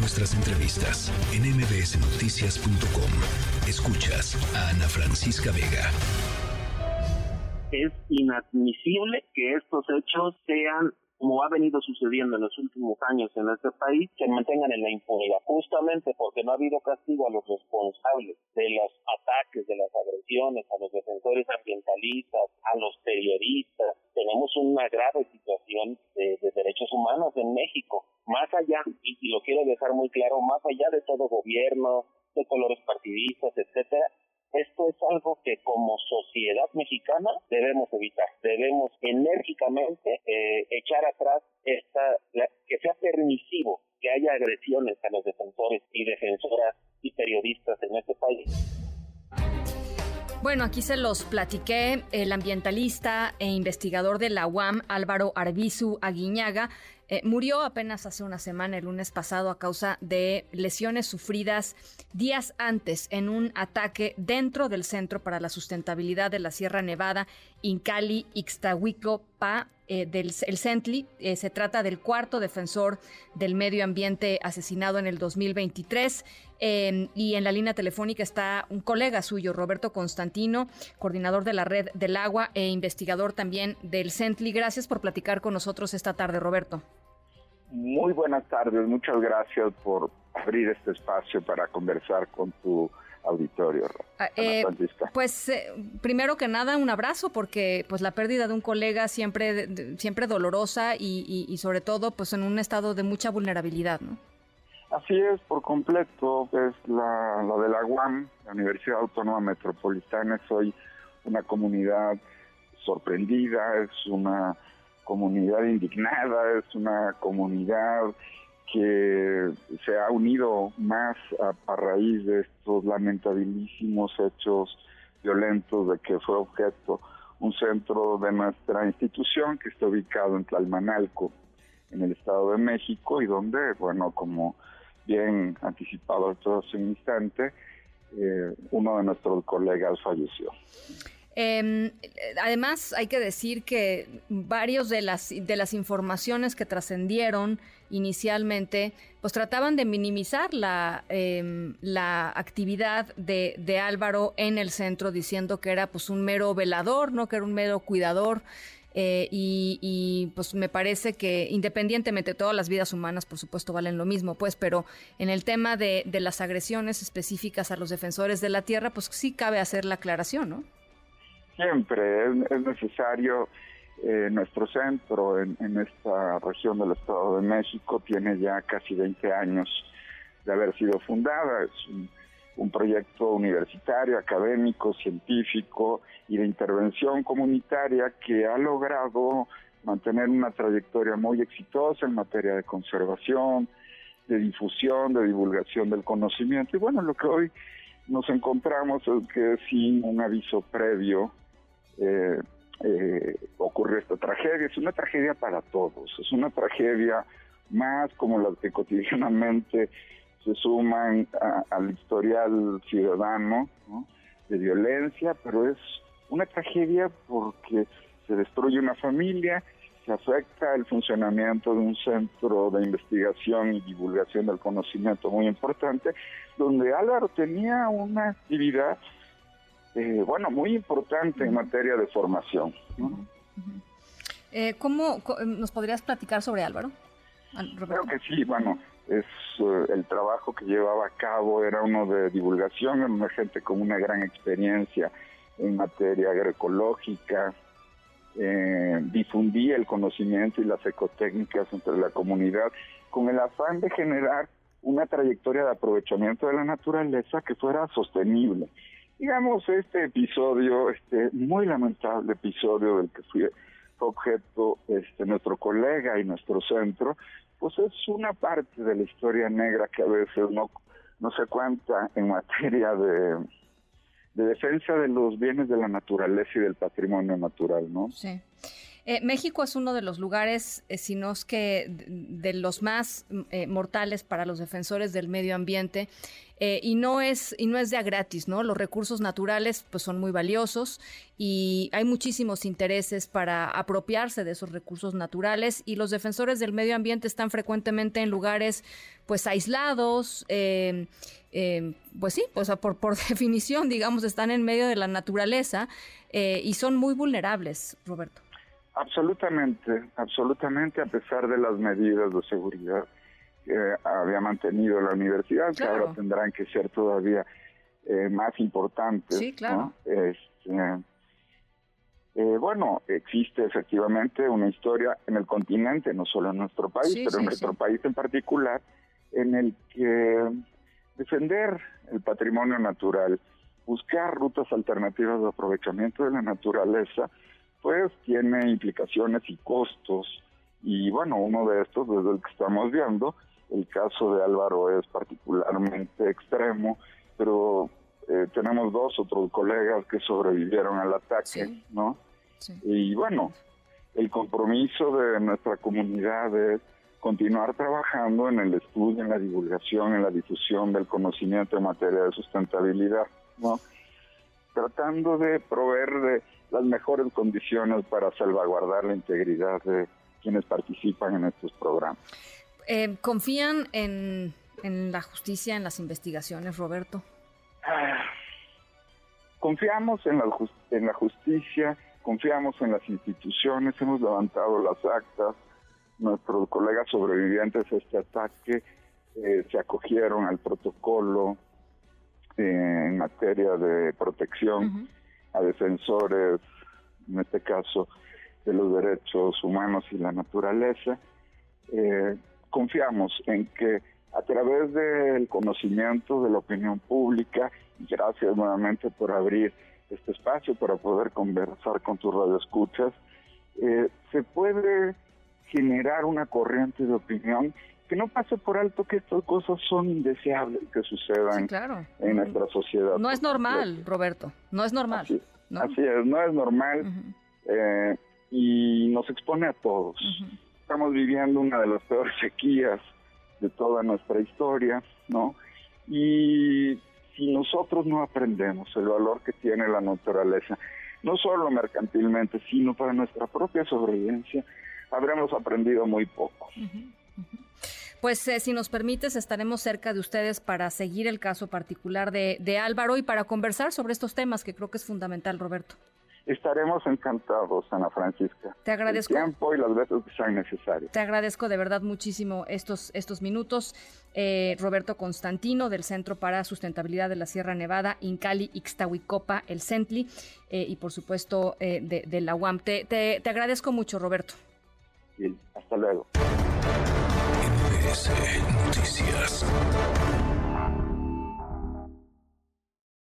nuestras entrevistas en mbsnoticias.com. Escuchas a Ana Francisca Vega. Es inadmisible que estos hechos sean como ha venido sucediendo en los últimos años en este país, se mantengan en la impunidad, justamente porque no ha habido castigo a los responsables de los ataques, de las agresiones, a los defensores ambientalistas, a los periodistas. Tenemos una grave situación de, derechos humanos en México, más allá, y, y lo quiero dejar muy claro, más allá de todo gobierno, de colores partidistas, etcétera, esto es algo que como sociedad mexicana debemos evitar. Debemos enérgicamente eh, echar atrás esta, que sea permisivo que haya agresiones a los defensores y defensoras y periodistas en este país. Bueno, aquí se los platiqué. El ambientalista e investigador de la UAM, Álvaro Arbizu Aguiñaga, eh, murió apenas hace una semana, el lunes pasado, a causa de lesiones sufridas días antes en un ataque dentro del Centro para la Sustentabilidad de la Sierra Nevada, Incali, Ixtahuico, Pa, eh, del el CENTLI. Eh, se trata del cuarto defensor del medio ambiente asesinado en el 2023. Em, y en la línea telefónica está un colega suyo, Roberto Constantino, coordinador de la Red del Agua e investigador también del CENTLI. Gracias por platicar con nosotros esta tarde, Roberto. Muy buenas tardes, muchas gracias por abrir este espacio para conversar con tu auditorio. Ah, eh, pues eh, primero que nada un abrazo porque pues la pérdida de un colega siempre siempre dolorosa y, sobre todo pues en un estado de mucha vulnerabilidad, ¿no? Así es, por completo, es la, de la UAM, la Universidad Autónoma Metropolitana, es hoy una comunidad sorprendida, es una comunidad indignada, es una comunidad que se ha unido más a, raíz de estos lamentabilísimos hechos violentos de que fue objeto un centro de nuestra institución que está ubicado en Tlalmanalco, en el Estado de México, y donde, bueno, como bien anticipado hace un instante, eh, uno de nuestros colegas falleció. Em, además, hay que decir que varios de las, de las informaciones que trascendieron inicialmente, pues trataban de minimizar la, em, la actividad de, de, Álvaro en el centro, diciendo que era pues un mero velador, no que era un mero cuidador. Eh, y, pues me parece que independientemente todas las vidas humanas por supuesto valen lo mismo pues pero en el tema de, de las agresiones específicas a los defensores de la tierra pues sí cabe hacer la aclaración no siempre es, necesario. Eh, nuestro centro en, esta región del Estado de México tiene ya casi 20 años de haber sido fundada. Es un, proyecto universitario, académico, científico y de intervención comunitaria que ha logrado mantener una trayectoria muy exitosa en materia de conservación, de difusión, de divulgación del conocimiento. Y bueno, lo que hoy nos encontramos es que sin un aviso previo eh, eh, esta tragedia. Es una tragedia para todos, es una tragedia más como las que cotidianamente se suman al historial ciudadano de violencia, pero es una tragedia porque se destruye una familia, se afecta el funcionamiento de un centro de investigación y divulgación del conocimiento muy importante, donde Álvaro tenía una actividad eh, bueno, muy importante en materia de formación. Eh, ¿Cómo nos podrías platicar sobre Álvaro? Creo que sí, bueno, es eh, el trabajo que llevaba a cabo era uno de divulgación, era una gente con una gran experiencia en materia agroecológica, difundía el conocimiento y las ecotécnicas entre la comunidad con el afán de generar una trayectoria de aprovechamiento de la naturaleza que fuera sostenible digamos, este episodio, este muy lamentable episodio del que fue objeto este nuestro colega y nuestro centro, pues es una parte de la historia negra que a veces no, no se cuenta en materia de, de defensa de los bienes de la naturaleza y del patrimonio natural, ¿no? Sí. Eh, México es uno de los lugares, eh, si no es que de, los más eh, mortales para los defensores del medio ambiente. y no es y no es de a gratis, ¿no? Los recursos naturales pues son muy valiosos y hay muchísimos intereses para apropiarse de esos recursos naturales y los defensores del medio ambiente están frecuentemente en lugares pues aislados, pues sí, pues por, por definición, digamos, están en medio de la naturaleza y son muy vulnerables, Roberto. Absolutamente, absolutamente, a pesar de las medidas de seguridad que había mantenido la universidad, que ahora tendrán que ser todavía eh, más importantes. Sí, claro. Este, eh, bueno, existe efectivamente una historia en el continente, no solo en nuestro país, pero en nuestro país en particular, en el que defender el patrimonio natural, buscar rutas alternativas de aprovechamiento de la naturaleza, pues tiene implicaciones y costos. Y bueno, uno de estos, desde el que estamos viendo, el caso de Álvaro es particularmente extremo, pero eh, tenemos dos otros colegas que sobrevivieron al ataque, ¿no? Y bueno, el compromiso de nuestra comunidad es continuar trabajando en el estudio, en la divulgación, en la difusión del conocimiento en materia de sustentabilidad, ¿no? Tratando de proveer de las mejores condiciones para salvaguardar la integridad de quienes participan en estos programas. Eh, ¿Confían en, la justicia, en las investigaciones, Roberto? Ah, confiamos en la, en la justicia, confiamos en las instituciones, hemos levantado las actas, nuestros colegas sobrevivientes a este ataque eh, se acogieron al protocolo en materia de protección a defensores, en este caso, de los derechos humanos y la naturaleza. Eh, confiamos en que a través del conocimiento de la opinión pública, gracias nuevamente por abrir este espacio para poder conversar con tus radioescuchas, eh, se puede generar una corriente de opinión que no pase por alto que estas cosas son indeseables que sucedan en nuestra sociedad. No es normal, Roberto, no es normal. Así, es, no es normal eh, y nos expone a todos. Estamos viviendo una de las peores sequías de toda nuestra historia, ¿no? Y si nosotros no aprendemos el valor que tiene la naturaleza, no solo mercantilmente, sino para nuestra propia sobrevivencia, habremos aprendido muy poco. Pues eh, si nos permites, estaremos cerca de ustedes para seguir el caso particular de, de Álvaro y para conversar sobre estos temas que creo que es fundamental, Roberto. Estaremos encantados, Ana Francisca. Te agradezco. El tiempo y las veces que sean necesarias. Te agradezco de verdad muchísimo estos, estos minutos. Eh, Roberto Constantino, del Centro para Sustentabilidad de la Sierra Nevada, Incali, Ixtahuicopa, el CENTLI, eh, y por supuesto de, la UAM. Te, te, te agradezco mucho, Roberto. Hasta luego. MBS Noticias.